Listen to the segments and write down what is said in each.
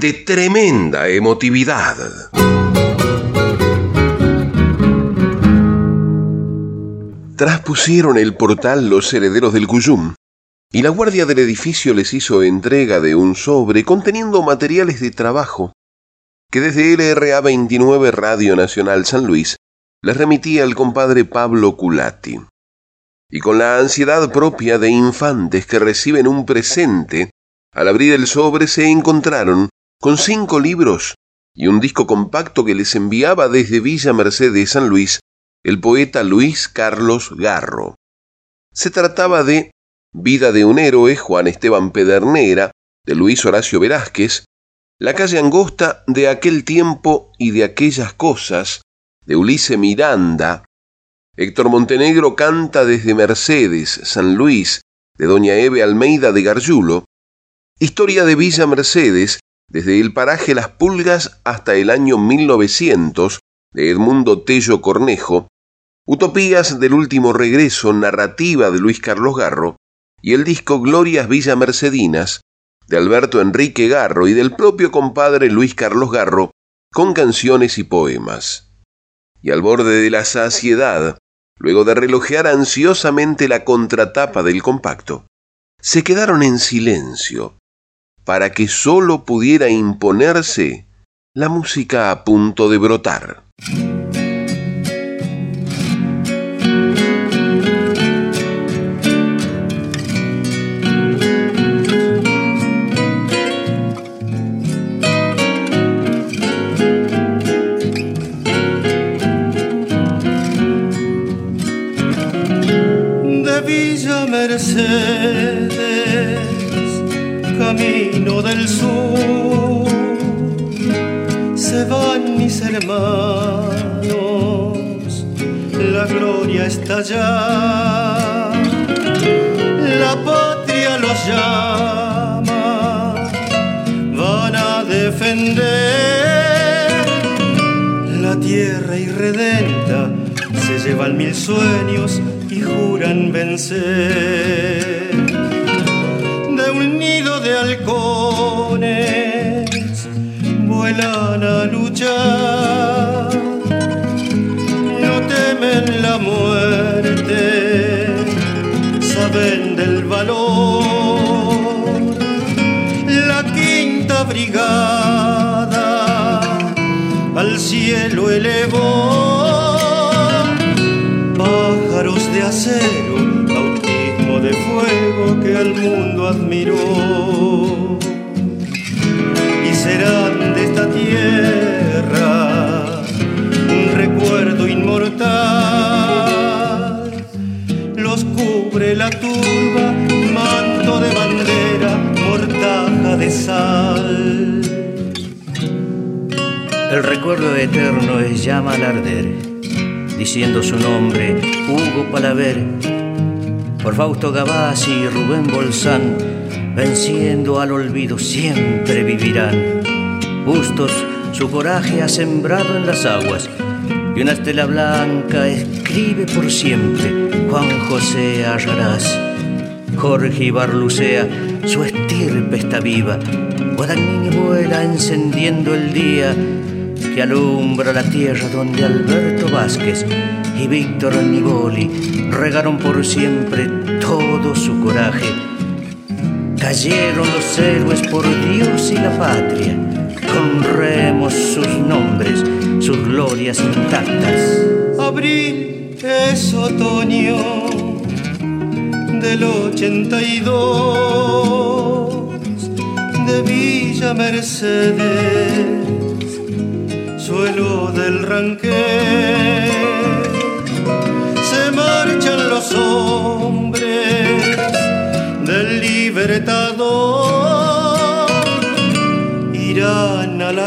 de tremenda emotividad. Traspusieron el portal los herederos del Cuyum, y la guardia del edificio les hizo entrega de un sobre conteniendo materiales de trabajo que desde LRA 29 Radio Nacional San Luis les remitía el compadre Pablo Culati. Y con la ansiedad propia de infantes que reciben un presente, al abrir el sobre se encontraron con cinco libros y un disco compacto que les enviaba desde Villa Mercedes San Luis el poeta Luis Carlos Garro. Se trataba de Vida de un héroe, Juan Esteban Pedernera, de Luis Horacio Velázquez, La calle angosta de aquel tiempo y de aquellas cosas, de Ulisse Miranda, Héctor Montenegro canta desde Mercedes, San Luis, de Doña Eve Almeida de Garjulo, Historia de Villa Mercedes, desde el paraje Las Pulgas hasta el año 1900, de Edmundo Tello Cornejo, Utopías del último regreso, narrativa de Luis Carlos Garro, y el disco Glorias Villa Mercedinas, de Alberto Enrique Garro y del propio compadre Luis Carlos Garro, con canciones y poemas. Y al borde de la saciedad, luego de relojear ansiosamente la contratapa del compacto, se quedaron en silencio, para que sólo pudiera imponerse la música a punto de brotar. De Villa camino del sur. Se van mis hermanos, la gloria está allá, la patria los llama, van a defender. La tierra irredenta, se llevan mil sueños y juran vencer halcones vuelan a luchar, no temen la muerte, saben del valor. La quinta brigada al cielo elevó pájaros de acero de fuego que al mundo admiró. De esta tierra un recuerdo inmortal. Los cubre la turba, manto de bandera, mortaja de sal. El recuerdo eterno es llama al arder, diciendo su nombre, Hugo Palaver por Fausto Gavassi y Rubén Bolsán, venciendo al olvido siempre vivirán. Bustos su coraje ha sembrado en las aguas y una estela blanca escribe por siempre Juan José Arrarás. Jorge Ibarlucea, su estirpe está viva. Guadagnini vuela encendiendo el día que alumbra la tierra donde Alberto Vázquez y Víctor Niboli regaron por siempre todo su coraje. Cayeron los héroes por Dios y la patria, honremos sus nombres, sus glorias intactas. Abril es otoño del 82 de Villa Mercedes, suelo del Ranquel marchan los hombres del libertador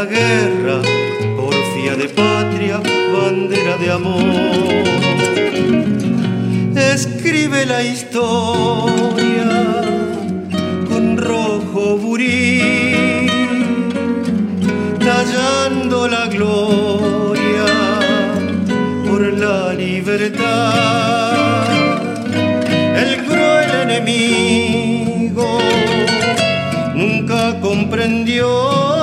guerra, porfía de patria, bandera de amor. Escribe la historia con rojo burí, tallando la gloria por la libertad. El cruel enemigo nunca comprendió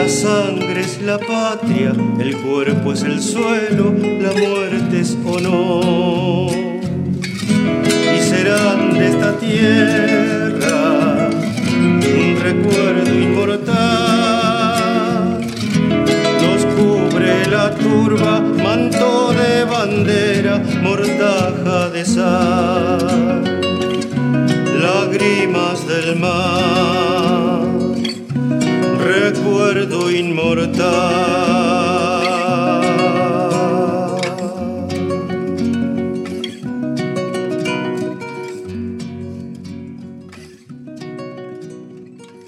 la sangre es la patria, el cuerpo es el suelo, la muerte es honor. Y serán de esta tierra un recuerdo inmortal. Nos cubre la turba, manto de bandera, mortaja de sal, lágrimas del mar recuerdo inmortal.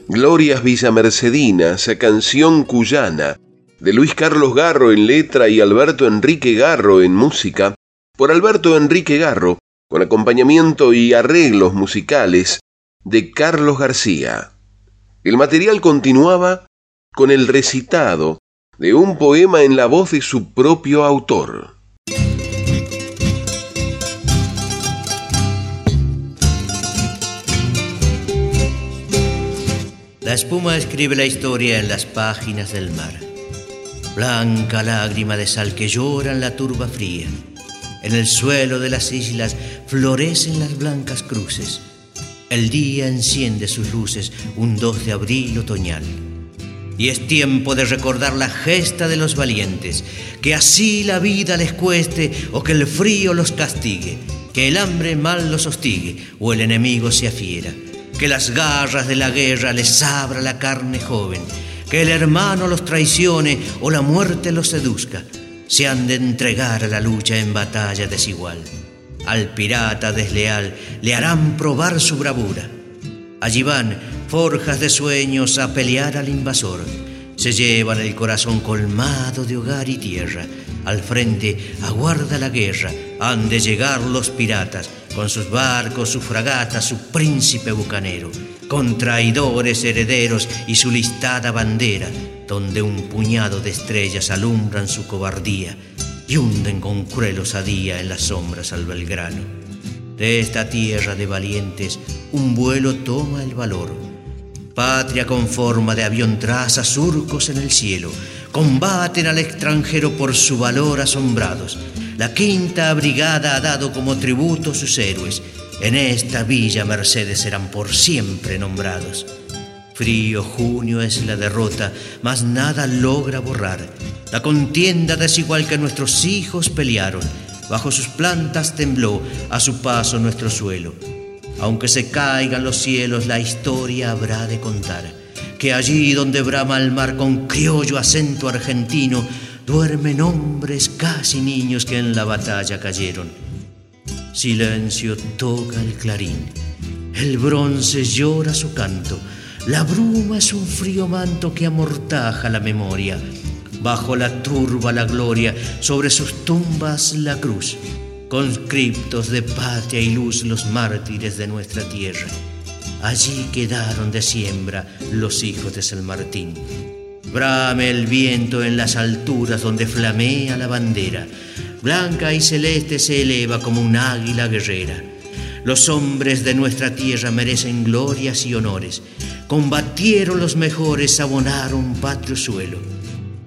Glorias Villamercedinas, canción cuyana, de Luis Carlos Garro en letra y Alberto Enrique Garro en música, por Alberto Enrique Garro, con acompañamiento y arreglos musicales de Carlos García. El material continuaba con el recitado de un poema en la voz de su propio autor. La espuma escribe la historia en las páginas del mar. Blanca lágrima de sal que llora en la turba fría. En el suelo de las islas florecen las blancas cruces el día enciende sus luces un 2 de abril otoñal. Y es tiempo de recordar la gesta de los valientes, que así la vida les cueste o que el frío los castigue, que el hambre mal los hostigue o el enemigo se afiera, que las garras de la guerra les abra la carne joven, que el hermano los traicione o la muerte los seduzca, se han de entregar a la lucha en batalla desigual. Al pirata desleal le harán probar su bravura. Allí van forjas de sueños a pelear al invasor. Se llevan el corazón colmado de hogar y tierra. Al frente aguarda la guerra. Han de llegar los piratas con sus barcos, sus fragatas, su príncipe bucanero, con traidores herederos y su listada bandera, donde un puñado de estrellas alumbran su cobardía y hunden con cruel osadía en las sombras al Belgrano. De esta tierra de valientes un vuelo toma el valor. Patria con forma de avión traza surcos en el cielo. Combaten al extranjero por su valor asombrados. La quinta brigada ha dado como tributo sus héroes. En esta villa Mercedes serán por siempre nombrados. Frío junio es la derrota, mas nada logra borrar la contienda desigual que nuestros hijos pelearon. Bajo sus plantas tembló a su paso nuestro suelo. Aunque se caigan los cielos, la historia habrá de contar. Que allí donde brama el mar con criollo acento argentino, duermen hombres casi niños que en la batalla cayeron. Silencio toca el clarín, el bronce llora su canto, la bruma es un frío manto que amortaja la memoria bajo la turba la gloria, sobre sus tumbas la cruz, conscriptos de patria y luz los mártires de nuestra tierra. Allí quedaron de siembra los hijos de San Martín. Brame el viento en las alturas donde flamea la bandera, blanca y celeste se eleva como un águila guerrera. Los hombres de nuestra tierra merecen glorias y honores. Combatieron los mejores, abonaron patrio suelo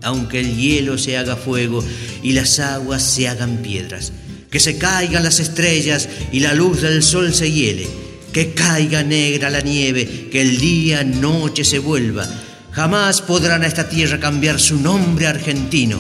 aunque el hielo se haga fuego y las aguas se hagan piedras, que se caigan las estrellas y la luz del sol se hiele, que caiga negra la nieve, que el día noche se vuelva. Jamás podrán a esta tierra cambiar su nombre argentino.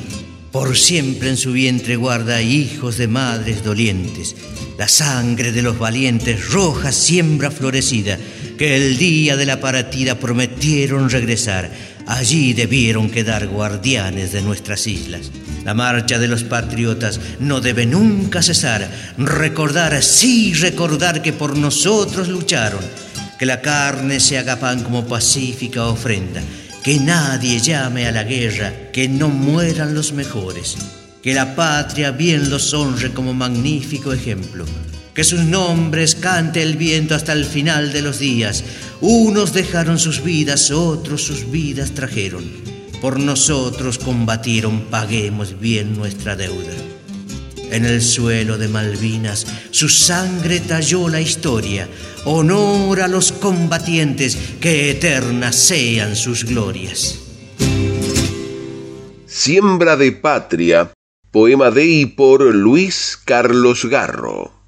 Por siempre en su vientre guarda hijos de madres dolientes. La sangre de los valientes, roja siembra florecida, que el día de la partida prometieron regresar Allí debieron quedar guardianes de nuestras islas. La marcha de los patriotas no debe nunca cesar. Recordar, sí recordar que por nosotros lucharon. que la carne se haga pan como pacífica ofrenda, que nadie llame a la guerra, que no mueran los mejores, que la patria bien los honre como magnífico ejemplo, que sus nombres cante el viento hasta el final de los días. Unos dejaron sus vidas, otros sus vidas trajeron. Por nosotros combatieron, paguemos bien nuestra deuda. En el suelo de Malvinas su sangre talló la historia. Honor a los combatientes, que eternas sean sus glorias. Siembra de Patria, poema de y por Luis Carlos Garro.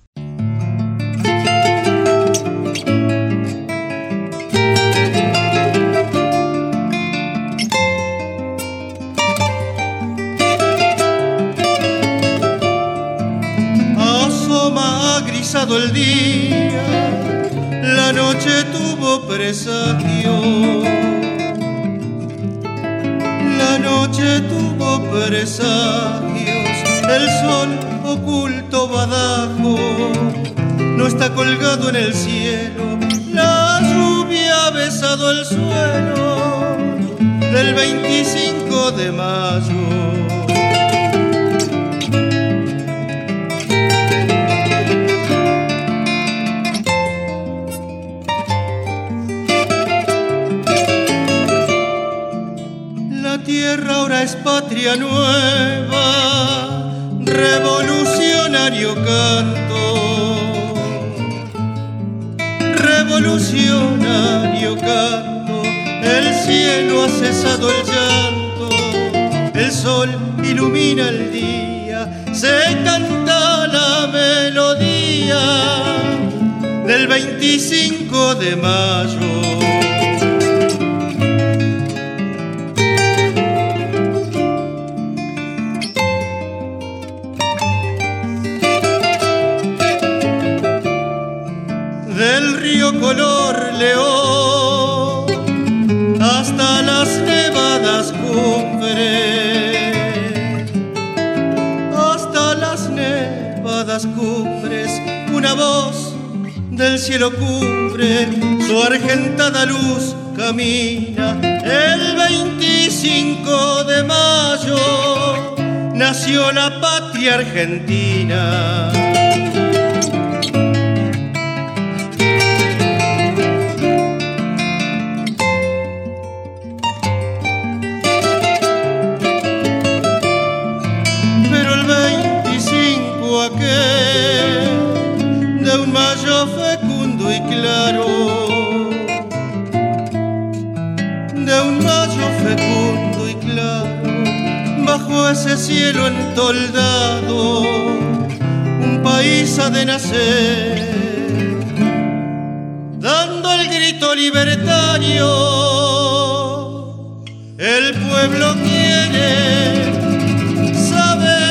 La noche tuvo presagio. La noche tuvo presagios, el sol oculto badajo, no está colgado en el cielo, la lluvia ha besado el suelo del 25 de mayo. Es patria nueva, revolucionario canto, revolucionario canto, el cielo ha cesado el llanto, el sol ilumina el día, se canta la melodía del 25 de mayo. Cielo cubre, su argentada luz camina. El 25 de mayo nació la patria argentina. Ese cielo entoldado, un país ha de nacer, dando el grito libertario, el pueblo quiere saber.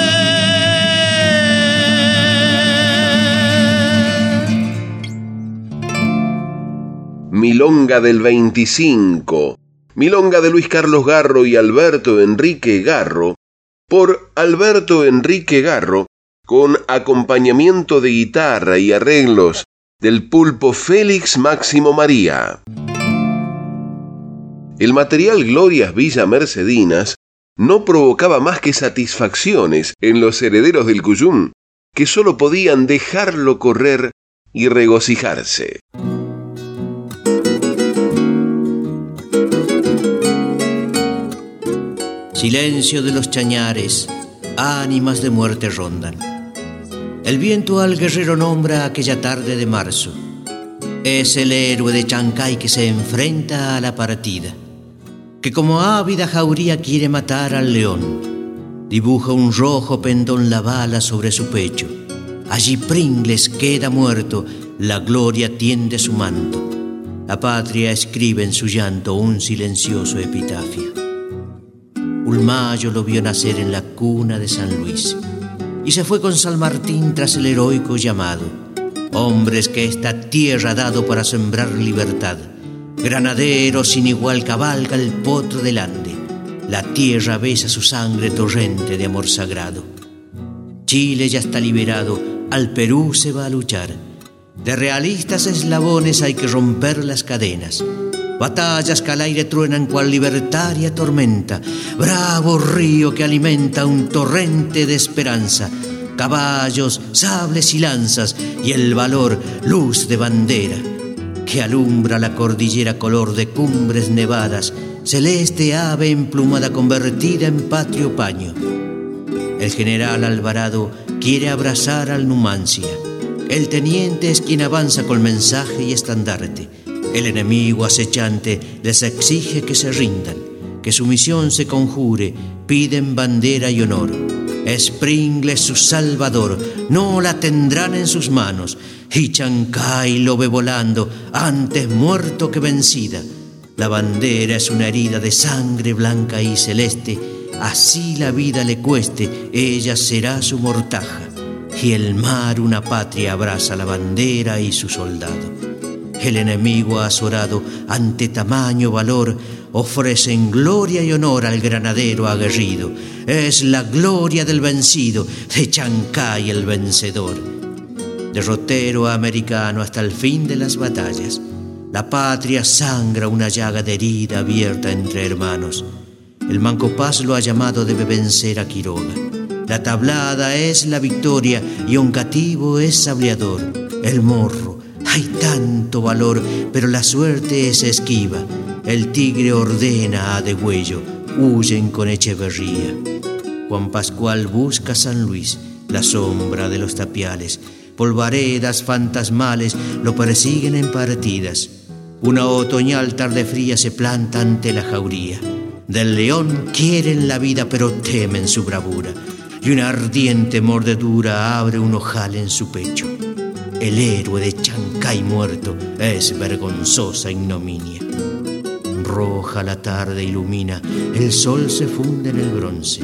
Milonga del 25. Milonga de Luis Carlos Garro y Alberto Enrique Garro por Alberto Enrique Garro, con acompañamiento de guitarra y arreglos del pulpo Félix Máximo María. El material Glorias Villa Mercedinas no provocaba más que satisfacciones en los herederos del Cuyum, que sólo podían dejarlo correr y regocijarse. Silencio de los chañares, ánimas de muerte rondan. El viento al guerrero nombra aquella tarde de marzo. Es el héroe de Chancay que se enfrenta a la partida, que como ávida jauría quiere matar al león. Dibuja un rojo pendón la bala sobre su pecho. Allí Pringles queda muerto, la gloria tiende su manto. La patria escribe en su llanto un silencioso epitafio. Ulmayo lo vio nacer en la cuna de San Luis y se fue con San Martín tras el heroico llamado. Hombres que esta tierra ha dado para sembrar libertad. Granadero sin igual cabalga el potro del Ande. La tierra besa su sangre torrente de amor sagrado. Chile ya está liberado, al Perú se va a luchar. De realistas eslabones hay que romper las cadenas. Batallas que al aire truenan cual libertaria tormenta. Bravo río que alimenta un torrente de esperanza. Caballos, sables y lanzas y el valor, luz de bandera, que alumbra la cordillera color de cumbres nevadas, celeste ave emplumada convertida en patrio paño. El general Alvarado quiere abrazar al Numancia. El teniente es quien avanza con mensaje y estandarte. El enemigo acechante les exige que se rindan, que su misión se conjure, piden bandera y honor. Springle su salvador, no la tendrán en sus manos. Y Chancay lo ve volando, antes muerto que vencida. La bandera es una herida de sangre blanca y celeste. Así la vida le cueste, ella será su mortaja y el mar una patria abraza la bandera y su soldado. El enemigo azorado, ante tamaño valor, ofrecen gloria y honor al granadero aguerrido. Es la gloria del vencido, de Chancay el vencedor. Derrotero americano hasta el fin de las batallas. La patria sangra una llaga de herida abierta entre hermanos. El Manco Paz lo ha llamado debe vencer a Quiroga. La tablada es la victoria y un cativo es sableador. El morro, hay tanto valor, pero la suerte es esquiva. El tigre ordena a degüello, huyen con Echeverría. Juan Pascual busca San Luis, la sombra de los tapiales. Polvaredas fantasmales lo persiguen en partidas. Una otoñal tarde fría se planta ante la jauría. Del león quieren la vida, pero temen su bravura y una ardiente mordedura abre un ojal en su pecho. El héroe de Chancay muerto es vergonzosa ignominia. Roja la tarde ilumina, el sol se funde en el bronce.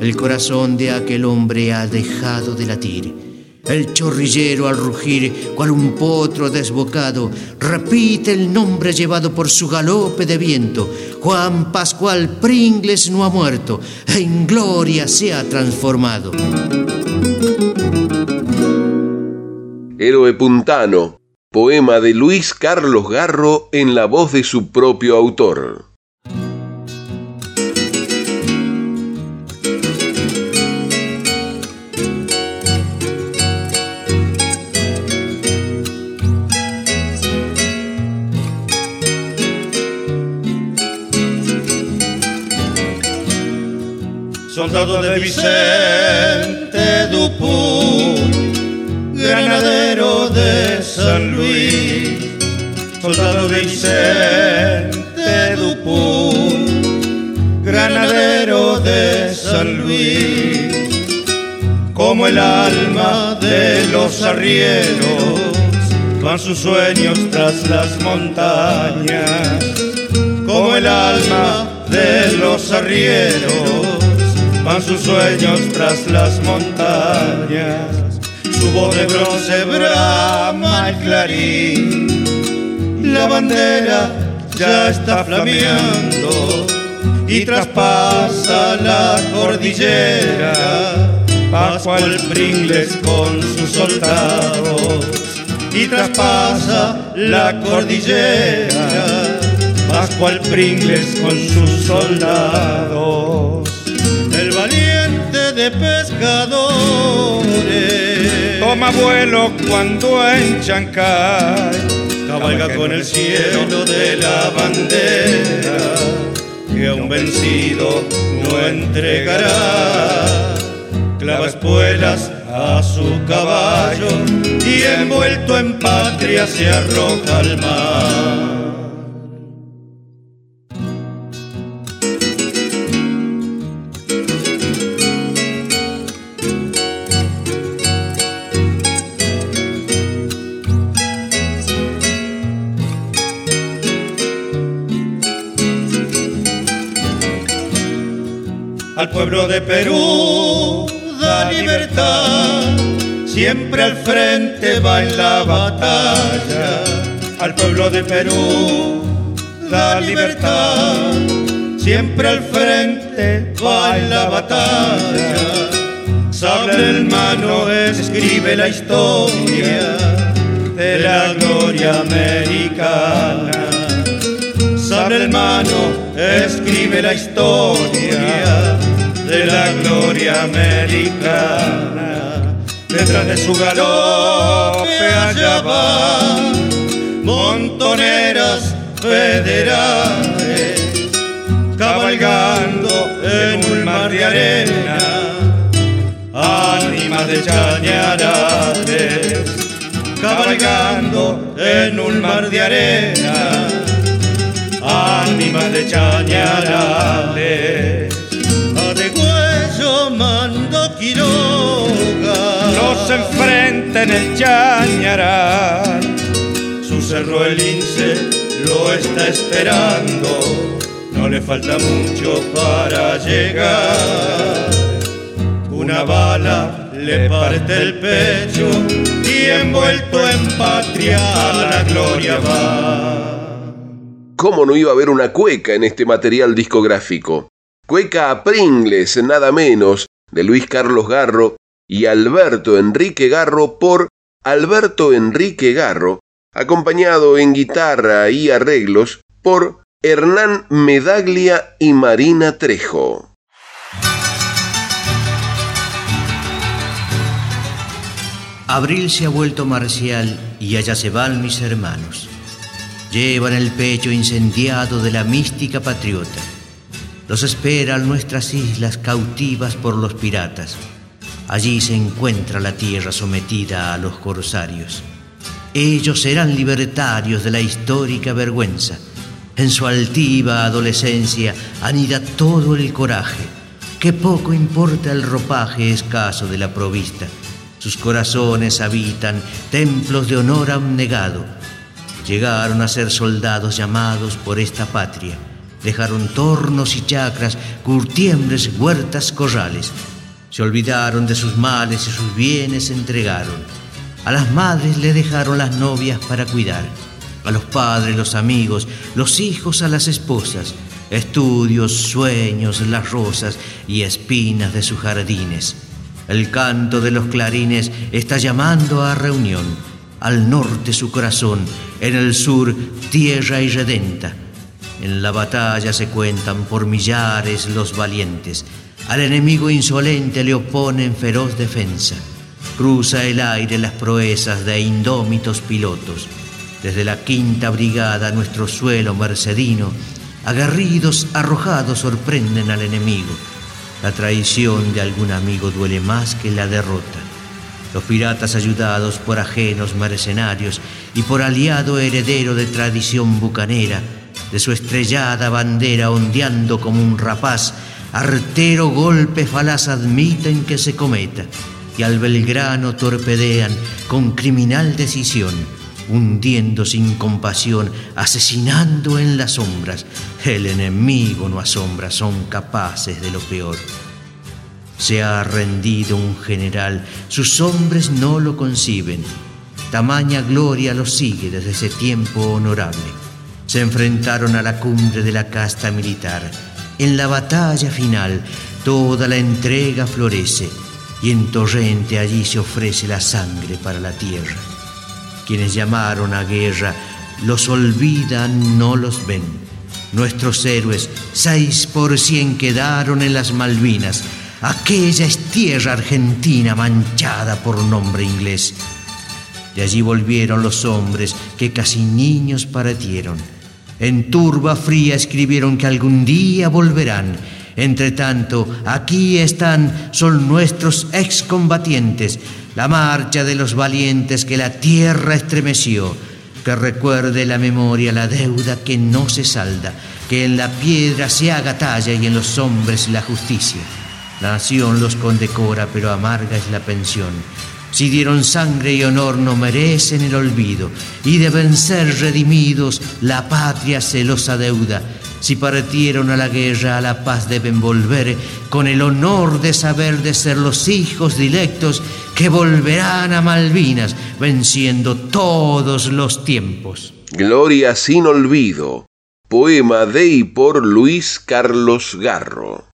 El corazón de aquel hombre ha dejado de latir el chorrillero al rugir, cual un potro desbocado, repite el nombre llevado por su galope de viento. Juan Pascual Pringles no ha muerto, en gloria se ha transformado. Héroe Puntano, poema de Luis Carlos Garro en la voz de su propio autor. soldado de Vicente Dupont, granadero de San Luis, soldado de Vicente Dupont, granadero de San Luis, como el alma de los arrieros, van sus sueños tras las montañas, como el alma de los arrieros van sus sueños tras las montañas. Su voz de bronce brama el clarín, la bandera ya está flameando y traspasa la cordillera. Pascual Pringles con sus soldados y traspasa la cordillera. Pascual Pringles con sus soldados valiente de pescadores. Toma vuelo cuando en Chancay cabalga con el cielo de la bandera que a un vencido no entregará. Clava espuelas a su caballo y envuelto en patria se arroja al mar. Pueblo de Perú da libertad, siempre al frente va en la batalla, al pueblo de Perú da libertad, siempre al frente va en la batalla, sable en mano escribe la historia, de la gloria americana. Sable hermano, escribe la historia de la gloria americana. Detrás de su galope allá van montoneras federales, cabalgando en un mar de arena, ánimas de chañarares, cabalgando en un mar de arena, ánimas de chañarares. Quiroga, nos enfrenta en el chañaral su cerro el lince lo está esperando, no le falta mucho para llegar. Una bala le parte el pecho y envuelto en patria a la gloria va. ¿Cómo no iba a haber una cueca en este material discográfico? Cueca a Pringles, nada menos, de Luis Carlos Garro y Alberto Enrique Garro por Alberto Enrique Garro, acompañado en guitarra y arreglos por Hernán Medaglia y Marina Trejo. Abril se ha vuelto marcial y allá se van mis hermanos. Llevan el pecho incendiado de la mística patriota. Los esperan nuestras islas cautivas por los piratas. Allí se encuentra la tierra sometida a los corsarios. Ellos serán libertarios de la histórica vergüenza. En su altiva adolescencia anida todo el coraje. Que poco importa el ropaje escaso de la provista. Sus corazones habitan templos de honor abnegado. Llegaron a ser soldados llamados por esta patria. Dejaron tornos y chacras, curtiembres, huertas, corrales. Se olvidaron de sus males y sus bienes entregaron a las madres le dejaron las novias para cuidar, a los padres los amigos, los hijos a las esposas, estudios, sueños, las rosas y espinas de sus jardines. El canto de los clarines está llamando a reunión, al norte su corazón, en el sur tierra irredenta. En la batalla se cuentan por millares los valientes, al enemigo insolente le oponen feroz defensa. Cruza el aire las proezas de indómitos pilotos. Desde la quinta brigada nuestro suelo mercedino, aguerridos, arrojados, sorprenden al enemigo. La traición de algún amigo duele más que la derrota. Los piratas ayudados por ajenos mercenarios y por aliado heredero de tradición bucanera, de su estrellada bandera ondeando como un rapaz, artero golpe falaz admiten que se cometa y al Belgrano torpedean con criminal decisión, hundiendo sin compasión, asesinando en las sombras. El enemigo no asombra, son capaces de lo peor. Se ha rendido un general, sus hombres no lo conciben. Tamaña gloria lo sigue desde ese tiempo honorable. Se enfrentaron a la cumbre de la casta militar. En la batalla final, toda la entrega florece y en torrente allí se ofrece la sangre para la tierra. Quienes llamaron a guerra los olvidan, no los ven. Nuestros héroes, seis por cien quedaron en las Malvinas. Aquella es tierra argentina manchada por nombre inglés. De allí volvieron los hombres que casi niños partieron. En turba fría escribieron que algún día volverán entre tanto, aquí están, son nuestros excombatientes, la marcha de los valientes que la tierra estremeció, que recuerde la memoria la deuda que no se salda, que en la piedra se haga talla y en los hombres la justicia. La nación los condecora, pero amarga es la pensión. Si dieron sangre y honor no merecen el olvido y deben ser redimidos, la patria se los adeuda si partieron a la guerra, a la paz deben volver, con el honor de saber de ser los hijos directos que volverán a Malvinas, venciendo todos los tiempos. Gloria sin olvido. Poema de y por Luis Carlos Garro.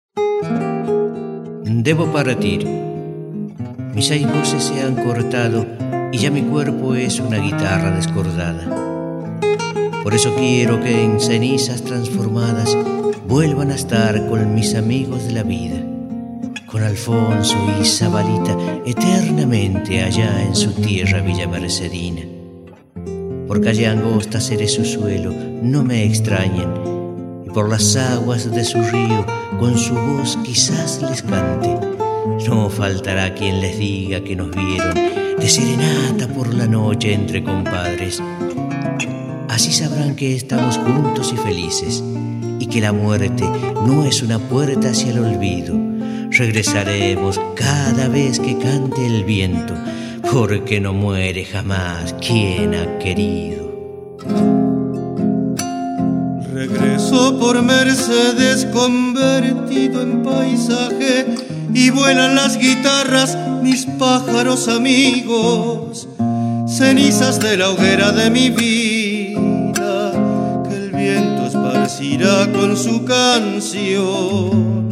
Debo partir. Mis seis voces se han cortado y ya mi cuerpo es una guitarra descordada. Por eso quiero que en cenizas transformadas vuelvan a estar con mis amigos de la vida, con Alfonso y Zabalita eternamente allá en su tierra Villa Mercedina. Por calle angosta seré su suelo, no me extrañen, y por las aguas de su río con su voz quizás les cante. No faltará quien les diga que nos vieron de serenata por la noche entre compadres Así sabrán que estamos juntos y felices y que la muerte no es una puerta hacia el olvido. Regresaremos cada vez que cante el viento, porque no muere jamás quien ha querido. Regreso por Mercedes convertido en paisaje y vuelan las guitarras, mis pájaros amigos, cenizas de la hoguera de mi vida irá con su canción,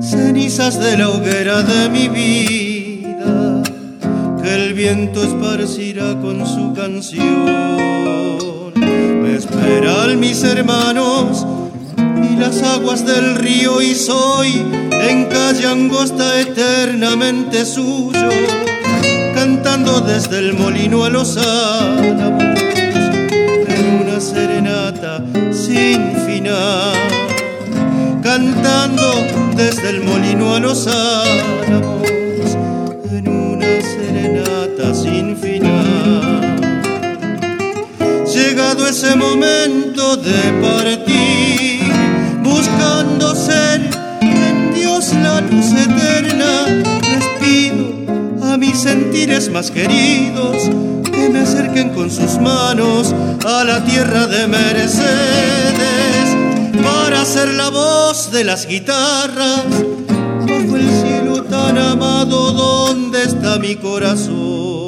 cenizas de la hoguera de mi vida, que el viento esparcirá con su canción. Me esperan mis hermanos las aguas del río y soy en calle angosta eternamente suyo, cantando desde el molino a los álamos en una serenata sin final, cantando desde el molino a los álamos en una serenata sin final. Llegado ese momento de partir, buscando ser en Dios la luz eterna, les pido a mis sentires más queridos que me acerquen con sus manos a la tierra de Mercedes para ser la voz de las guitarras bajo el cielo tan amado donde está mi corazón.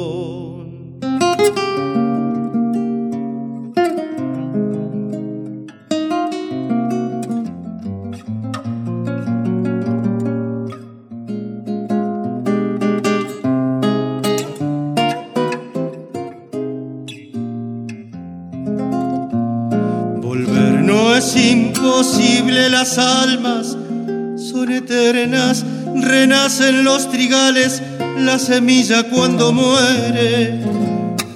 Las almas son eternas, renacen los trigales, la semilla cuando muere.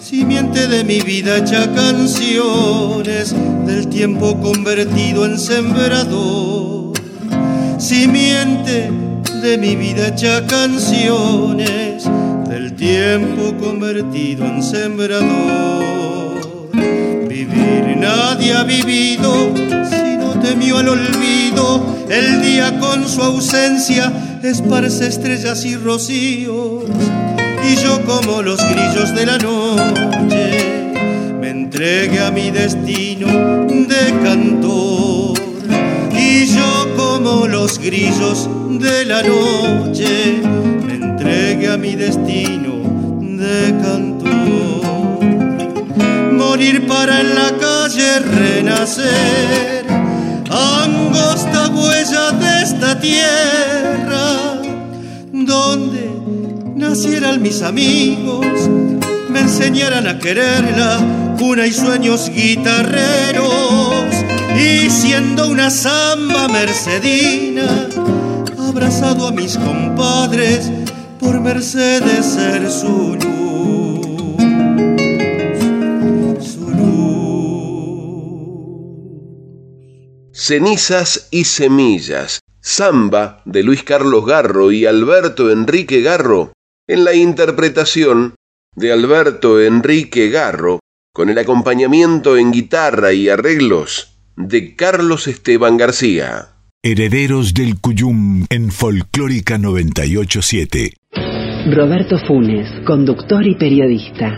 Simiente de mi vida hecha canciones, del tiempo convertido en sembrador. Simiente de mi vida hecha canciones, del tiempo convertido en sembrador. Vivir nadie ha vivido temió al olvido, el día con su ausencia esparce estrellas y rocíos, y yo como los grillos de la noche me entregué a mi destino de cantor, y yo como los grillos de la noche me entregué a mi destino de cantor. Morir para en la calle renacer huella de esta tierra, donde nacieran mis amigos, me enseñaran a quererla, cuna y sueños guitarreros, y siendo una samba mercedina, abrazado a mis compadres, por Mercedes ser su luz. Cenizas y Semillas, Samba de Luis Carlos Garro y Alberto Enrique Garro, en la interpretación de Alberto Enrique Garro, con el acompañamiento en guitarra y arreglos de Carlos Esteban García. Herederos del Cuyum en Folclórica 987. Roberto Funes, conductor y periodista.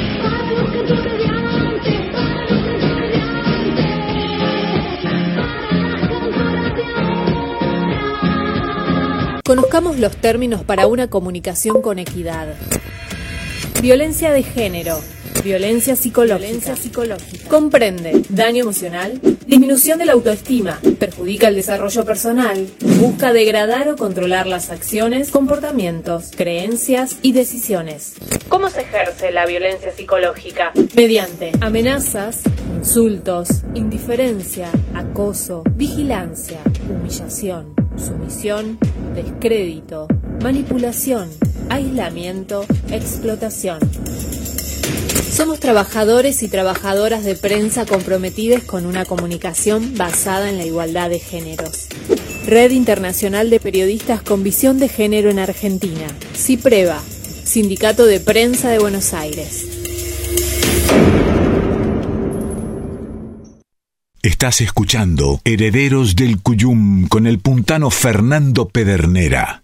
Los términos para una comunicación con equidad. Violencia de género. Violencia psicológica. Comprende daño emocional, disminución de la autoestima, perjudica el desarrollo personal, busca degradar o controlar las acciones, comportamientos, creencias y decisiones. ¿Cómo se ejerce la violencia psicológica? Mediante amenazas, insultos, indiferencia, acoso, vigilancia, humillación, sumisión, descrédito, manipulación, aislamiento, explotación. Somos trabajadores y trabajadoras de prensa comprometidos con una comunicación basada en la igualdad de géneros. Red Internacional de Periodistas con Visión de Género en Argentina. CIPREVA, Sindicato de Prensa de Buenos Aires. Estás escuchando Herederos del Cuyum con el puntano Fernando Pedernera.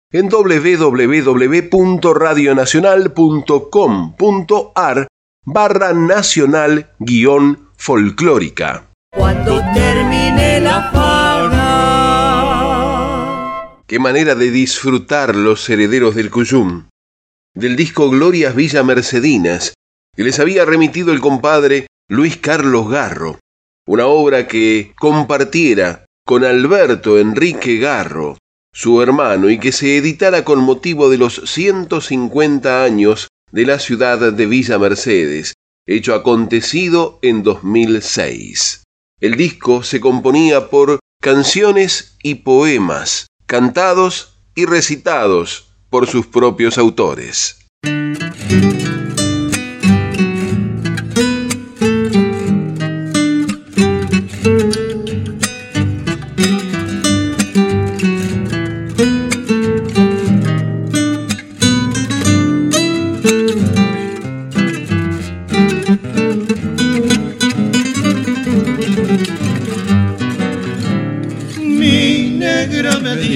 en www.radionacional.com.ar barra nacional guion folclórica. Cuando termine la Qué manera de disfrutar los herederos del Cuyum. Del disco Glorias Villa Mercedinas, que les había remitido el compadre Luis Carlos Garro, una obra que compartiera con Alberto Enrique Garro, su hermano, y que se editara con motivo de los 150 años de la ciudad de Villa Mercedes, hecho acontecido en 2006. El disco se componía por canciones y poemas, cantados y recitados por sus propios autores.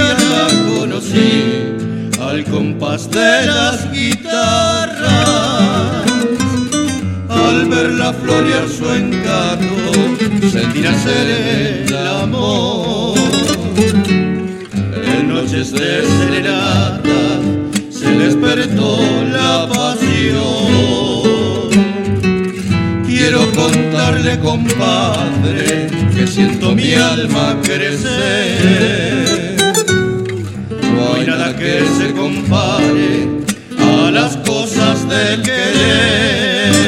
la al compás de las guitarras. Al verla florear su encanto, sentirá ser el amor. En noches de serenata se despertó la pasión. Quiero contarle, compadre, que siento mi alma crecer que se compare a las cosas del querer.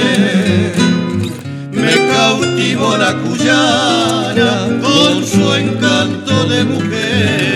Me cautivó la cuyana con su encanto de mujer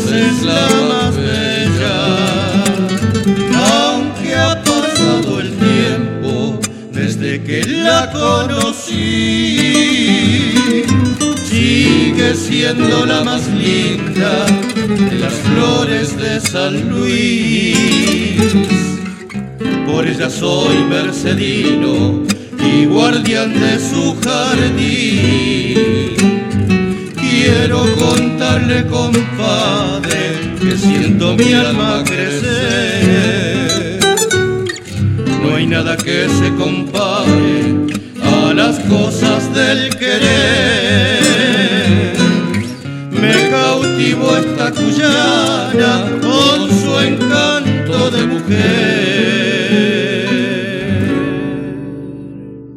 entonces la más bella. Aunque ha pasado el tiempo desde que la conocí, sigue siendo la más linda de las flores de San Luis por ella soy mercedino y guardián de su jardín. Quiero contarle, compadre, que siento mi alma crecer. No hay nada que se compare a las cosas del querer. Me cautivo esta cuyana con su encanto de mujer.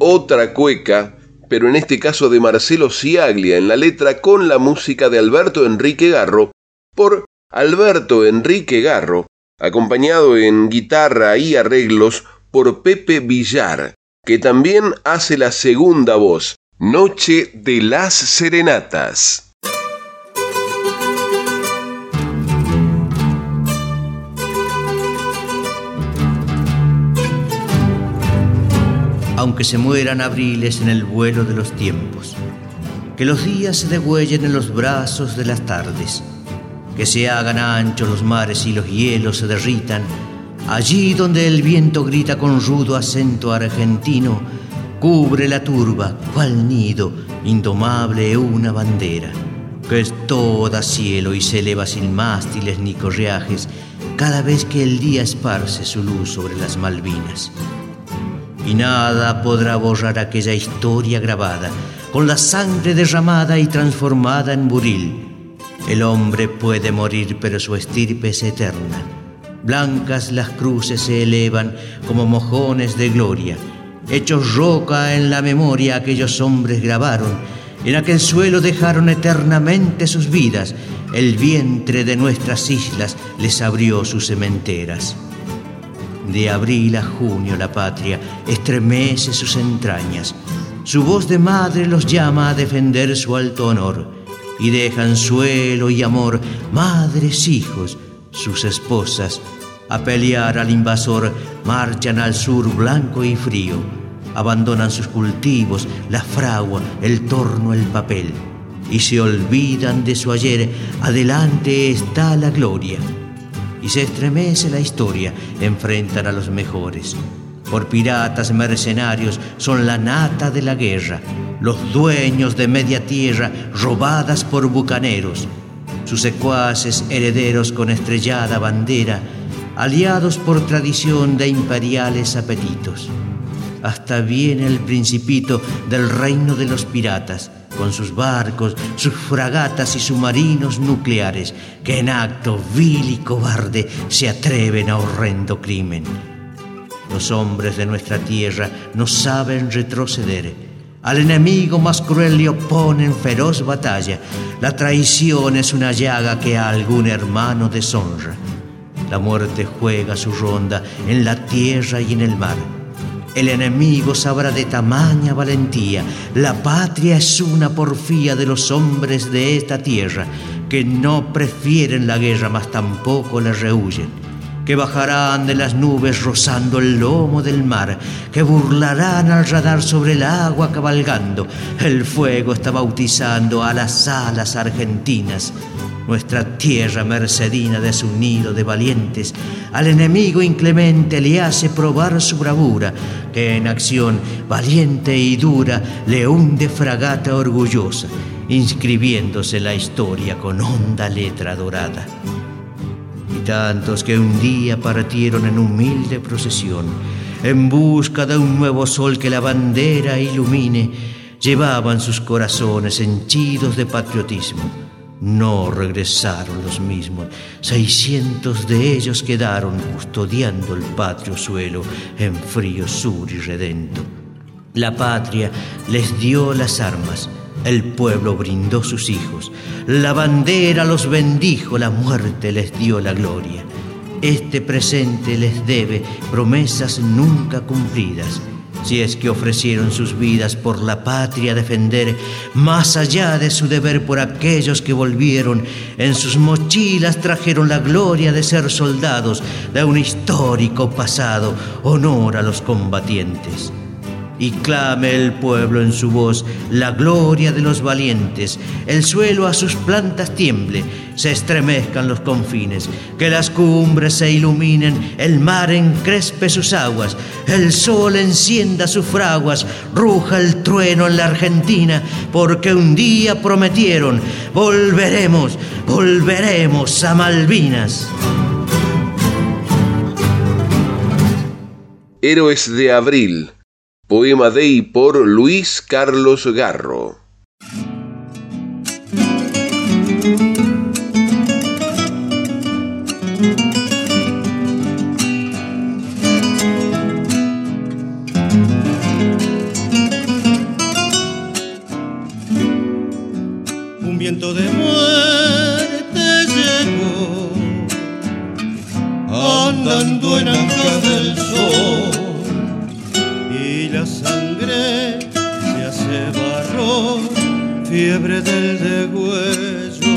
otra cueca, pero en este caso de Marcelo Ciaglia en la letra con la música de Alberto Enrique Garro, por Alberto Enrique Garro, acompañado en guitarra y arreglos por Pepe Villar, que también hace la segunda voz, Noche de las Serenatas. Aunque se mueran abriles en el vuelo de los tiempos. Que los días se degüellen en los brazos de las tardes. Que se hagan anchos los mares y los hielos se derritan. Allí donde el viento grita con rudo acento argentino, cubre la turba, cual nido, indomable una bandera, que es toda cielo y se eleva sin mástiles ni correajes, cada vez que el día esparce su luz sobre las Malvinas y nada podrá borrar aquella historia grabada, con la sangre derramada y transformada en buril. El hombre puede morir, pero su estirpe es eterna. Blancas las cruces se elevan como mojones de gloria. Hechos roca en la memoria aquellos hombres grabaron. En aquel suelo dejaron eternamente sus vidas. El vientre de nuestras islas les abrió sus cementeras. De abril a junio la patria estremece sus entrañas. Su voz de madre los llama a defender su alto honor. Y dejan suelo y amor, madres, hijos, sus esposas, a pelear al invasor, marchan al sur blanco y frío. Abandonan sus cultivos, la fragua, el torno, el papel. Y se olvidan de su ayer, adelante está la gloria y se estremece la historia, enfrentan a los mejores. Por piratas mercenarios son la nata de la guerra, los dueños de media tierra robadas por bucaneros, sus secuaces herederos con estrellada bandera, aliados por tradición de imperiales apetitos. Hasta viene el principito del reino de los piratas, con sus barcos, sus fragatas y submarinos nucleares, que en acto vil y cobarde se atreven a horrendo crimen. Los hombres de nuestra tierra no saben retroceder. Al enemigo más cruel le oponen feroz batalla. La traición es una llaga que a algún hermano deshonra. La muerte juega su ronda en la tierra y en el mar el enemigo sabrá de tamaña valentía. La patria es una porfía de los hombres de esta tierra, que no prefieren la guerra, mas tampoco la rehuyen. Que bajarán de las nubes rozando el lomo del mar, que burlarán al radar sobre el agua cabalgando. El fuego está bautizando a las alas argentinas nuestra tierra mercedina de su nido de valientes, al enemigo inclemente le hace probar su bravura, que en acción valiente y dura le hunde fragata orgullosa, inscribiéndose la historia con honda letra dorada. Y tantos que un día partieron en humilde procesión, en busca de un nuevo sol que la bandera ilumine, llevaban sus corazones henchidos de patriotismo no regresaron los mismos. Seiscientos de ellos quedaron custodiando el patrio suelo en frío sur y redento. La patria les dio las armas, el pueblo brindó sus hijos, la bandera los bendijo, la muerte les dio la gloria. este presente les debe promesas nunca cumplidas si es que ofrecieron sus vidas por la patria defender, más allá de su deber por aquellos que volvieron, en sus mochilas trajeron la gloria de ser soldados de un histórico pasado, honor a los combatientes y clame el pueblo en su voz la gloria de los valientes, el suelo a sus plantas tiemble, se estremezcan los confines, que las cumbres se iluminen, el mar encrespe sus aguas, el sol encienda sus fraguas, ruja el trueno en la Argentina, porque un día prometieron, volveremos, volveremos a Malvinas. Héroes de Abril Poema de y por Luis Carlos Garro. Fiebre del degüello,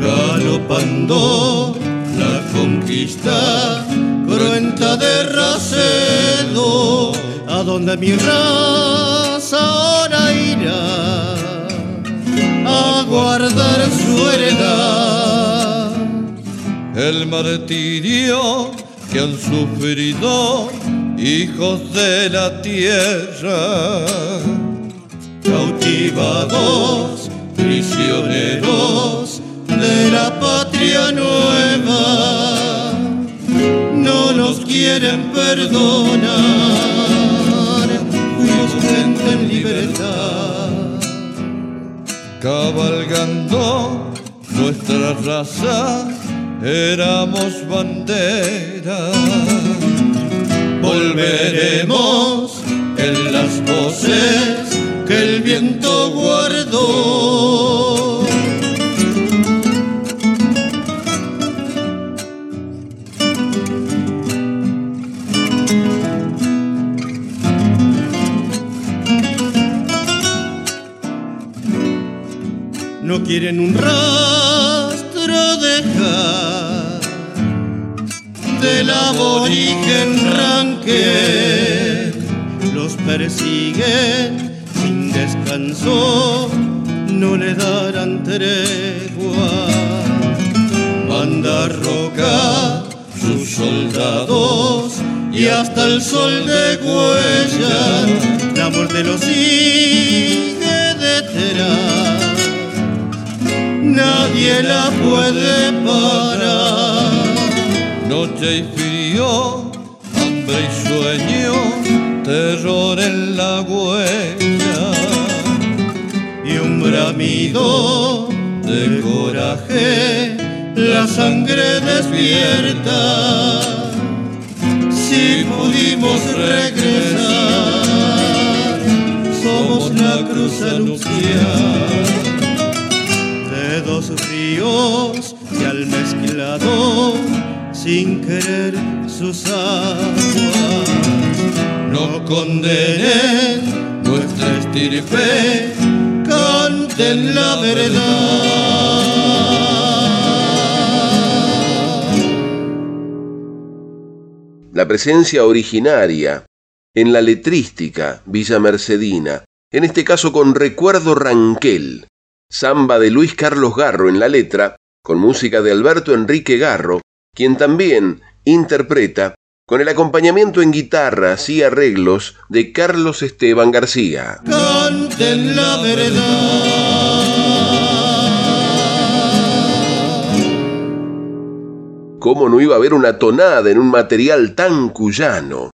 galopando la conquista cruenta de Racedo, a donde mi raza ahora irá a guardar su heredad. El martirio que han sufrido hijos de la tierra, cautivados, prisioneros de la patria nueva, no nos quieren perdonar, fuimos gente en libertad. Cabalgando nuestra raza, éramos bandera volveremos en las voces que el viento guardó. No quieren un rastro dejar del aborigen ranque. Los persiguen sin descanso, no le darán tregua. Manda roca sus soldados y hasta el sol de huella la muerte los sigue detrás. Nadie la puede parar noche y frío, hambre y sueño, terror en la huella bramido de coraje, la sangre despierta. Si pudimos regresar, somos la cruz anunciar de dos ríos y al mezclado sin querer sus aguas. No condenen nuestra estirpe, canten la. La presencia originaria en la letrística Villa Mercedina, en este caso con Recuerdo Ranquel, samba de Luis Carlos Garro en la letra, con música de Alberto Enrique Garro, quien también interpreta con el acompañamiento en guitarras y arreglos de Carlos Esteban García. Canten la verdad. ¿Cómo no iba a haber una tonada en un material tan cuyano?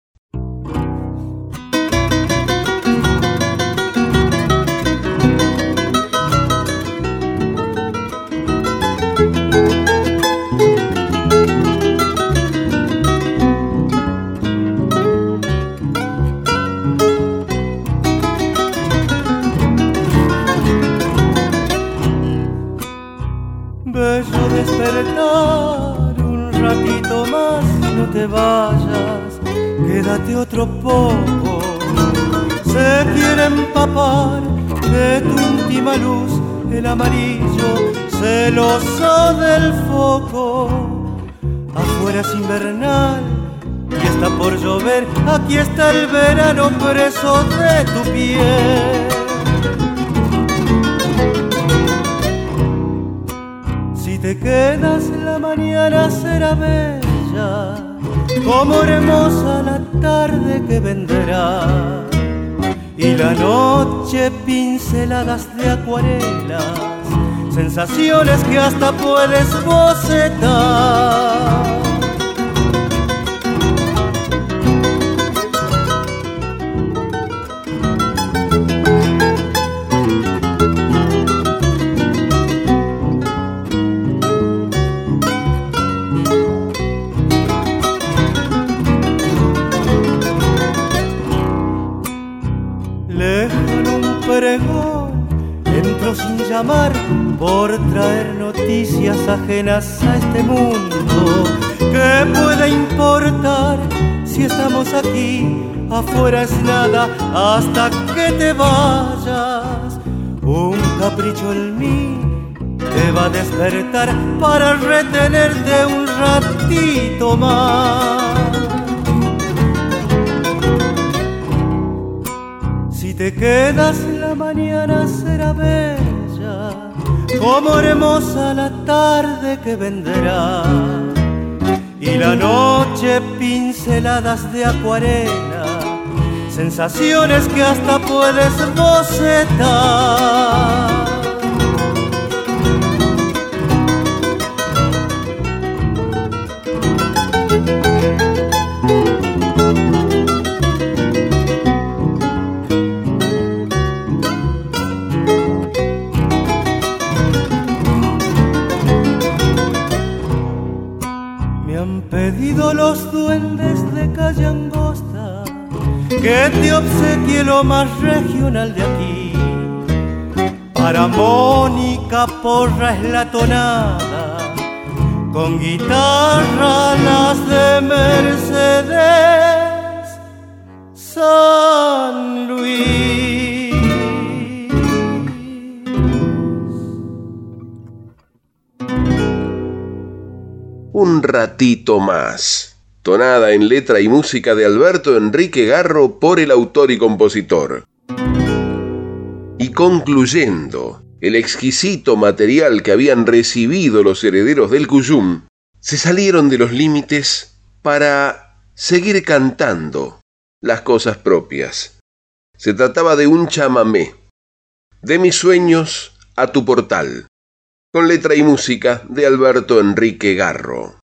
Amarillo celoso del foco. Afuera es invernal y está por llover, aquí está el verano preso de tu piel. Si te quedas la mañana será bella, como hermosa la tarde que vendrá. Y la noche pinceladas de acuarelas, sensaciones que hasta puedes bocetar. Ajenas a este mundo. ¿Qué puede importar si estamos aquí? Afuera es nada hasta que te vayas. Un capricho en mí te va a despertar para retenerte un ratito más. Si te quedas la mañana será ver como hermosa la tarde que vendrá y la noche pinceladas de acuarela, sensaciones que hasta puedes bocetar. Los duendes de calle angosta que te obsequie lo más regional de aquí. Para Mónica Porra es la tonada, con guitarra las de Mercedes San Luis. Un ratito más tonada en letra y música de Alberto Enrique Garro por el autor y compositor. Y concluyendo el exquisito material que habían recibido los herederos del Cuyum, se salieron de los límites para seguir cantando las cosas propias. Se trataba de un chamamé, de mis sueños a tu portal, con letra y música de Alberto Enrique Garro.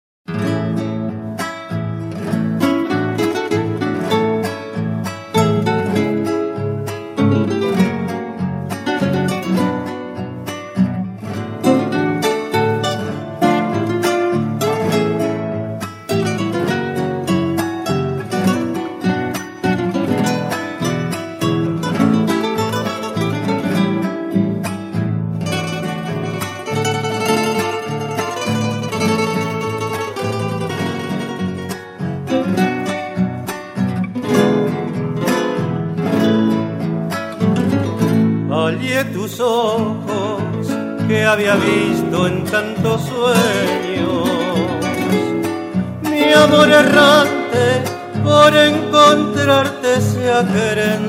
Errante por encontrarte se acerenció.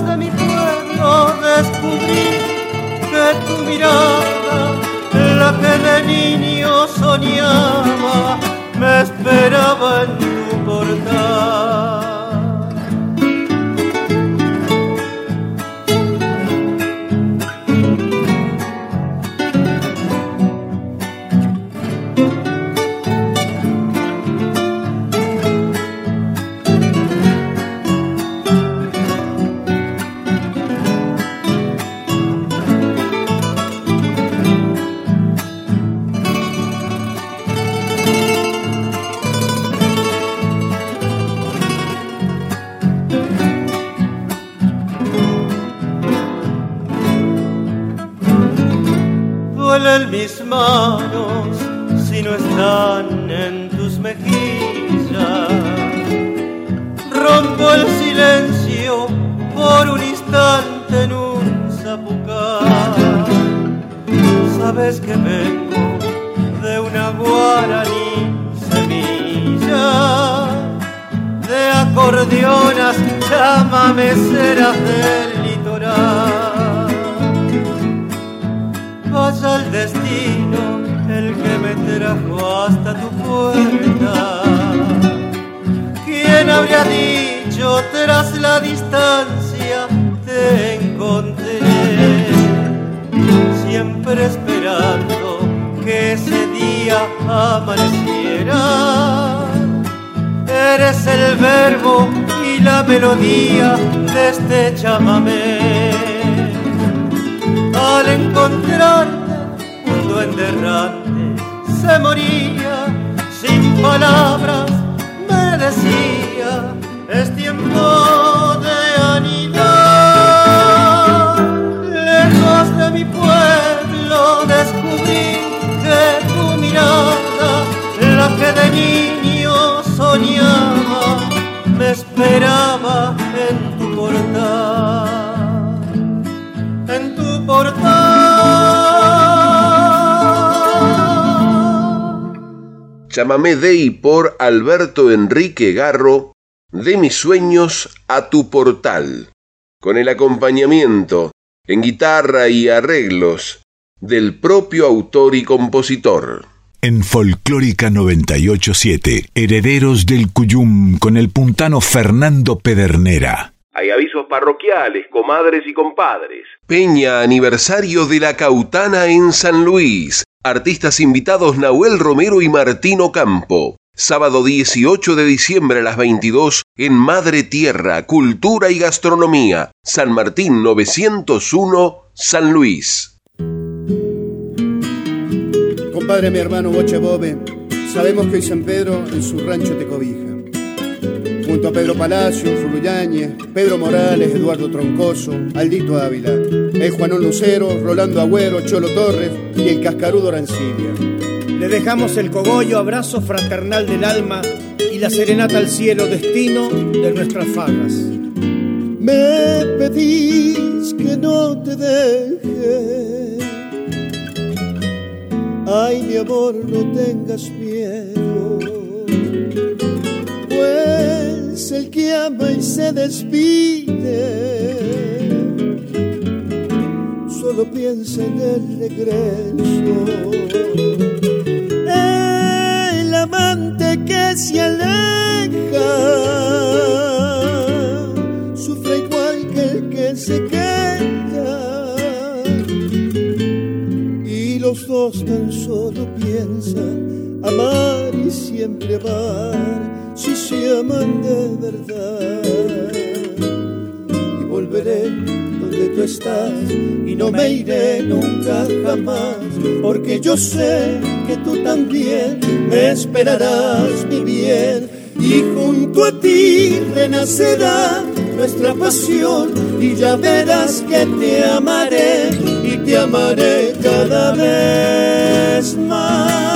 de mi pueblo descubrí que tu mirada, la que de niño soñaba, me esperaba en se moría sin palabras me decía es tiempo de anidar. Lejos de mi pueblo descubrí que tu mirada la que de niño soñaba Chamamé Dei por Alberto Enrique Garro, de mis sueños a tu portal, con el acompañamiento en guitarra y arreglos del propio autor y compositor. En Folclórica 987, Herederos del Cuyum con el puntano Fernando Pedernera. Hay avisos parroquiales, comadres y compadres. Peña aniversario de la Cautana en San Luis. Artistas invitados Nahuel Romero y Martino Campo. Sábado 18 de diciembre a las 22 en Madre Tierra, Cultura y Gastronomía. San Martín 901, San Luis. Compadre, mi hermano Boche Bobe, sabemos que hoy San Pedro en su rancho te cobija junto a Pedro Palacio, Yáñez, Pedro Morales, Eduardo Troncoso, Aldito Ávila, el Juanón Lucero, Rolando Agüero, Cholo Torres y el Cascarudo Arancibia. Le dejamos el cogollo, abrazo fraternal del alma y la serenata al cielo, destino de nuestras fagas. Me pedís que no te deje. Ay, mi amor, no tengas miedo. Pues el que ama y se despide. Solo piensa en el regreso. El amante que se aleja sufre igual que el que se queda. Y los dos tan solo piensan amar y siempre amar se aman de verdad. Y volveré donde tú estás y no me iré nunca jamás, porque yo sé que tú también me esperarás mi bien. Y junto a ti renacerá nuestra pasión y ya verás que te amaré y te amaré cada vez más.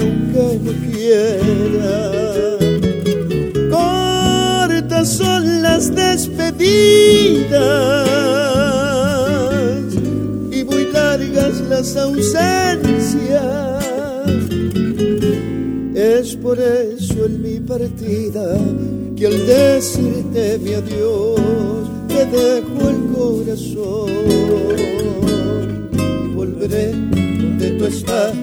Aunque no quiera. Cortas son las despedidas y muy largas las ausencias es por eso en mi partida que al decirte mi adiós te dejo el corazón. Volveré donde tú estás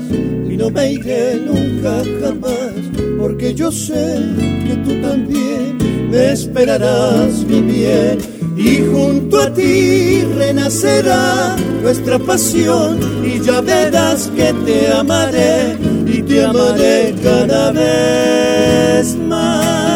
no me iré nunca jamás, porque yo sé que tú también me esperarás mi bien. Y junto a ti renacerá nuestra pasión y ya verás que te amaré y te amaré cada vez más.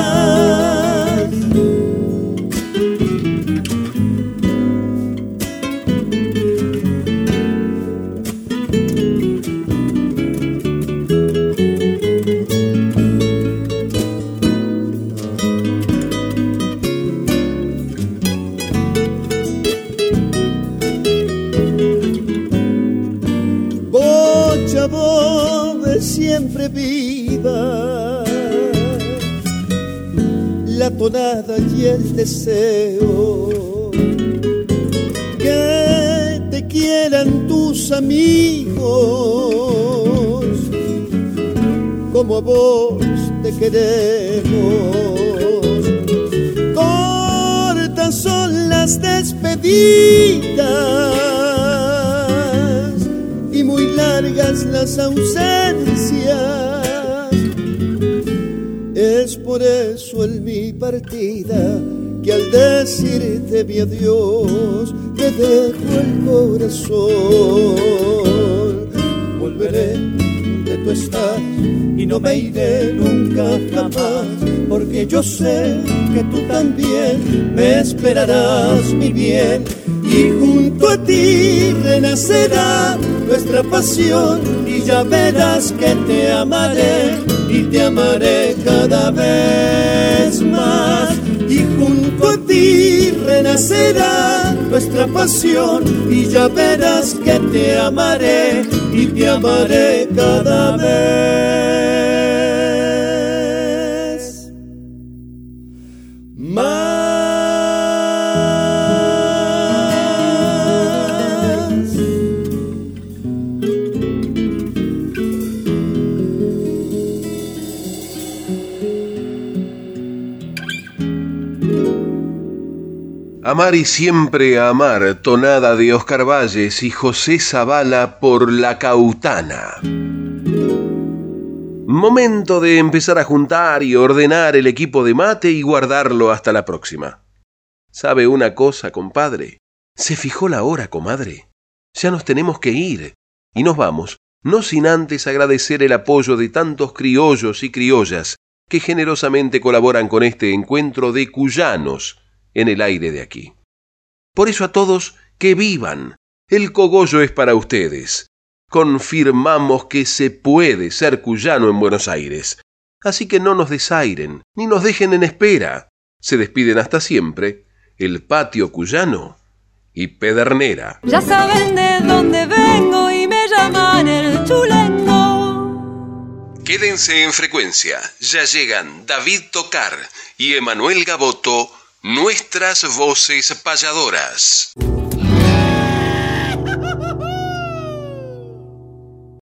La tonada y el deseo que te quieran tus amigos como a vos te queremos cortas son las despedidas largas las ausencias. Partida que al decirte mi adiós te dejo el corazón. Volveré donde tú estás y no me iré nunca jamás, porque yo sé que tú también me esperarás mi bien y junto a ti renacerá nuestra pasión y ya verás que te amaré y te amaré cada vez más. Y junto a ti renacerá nuestra pasión y ya verás que te amaré y te amaré cada vez Amar y siempre amar, tonada de Oscar Valles y José Zavala por La Cautana. Momento de empezar a juntar y ordenar el equipo de mate y guardarlo hasta la próxima. ¿Sabe una cosa, compadre? Se fijó la hora, comadre. Ya nos tenemos que ir. Y nos vamos, no sin antes agradecer el apoyo de tantos criollos y criollas que generosamente colaboran con este encuentro de cuyanos en el aire de aquí. Por eso a todos, que vivan. El cogollo es para ustedes. Confirmamos que se puede ser cuyano en Buenos Aires. Así que no nos desairen, ni nos dejen en espera. Se despiden hasta siempre el patio cuyano y Pedernera. Ya saben de dónde vengo y me llaman el chulengo. Quédense en frecuencia. Ya llegan David Tocar y Emanuel Gaboto nuestras voces payadoras.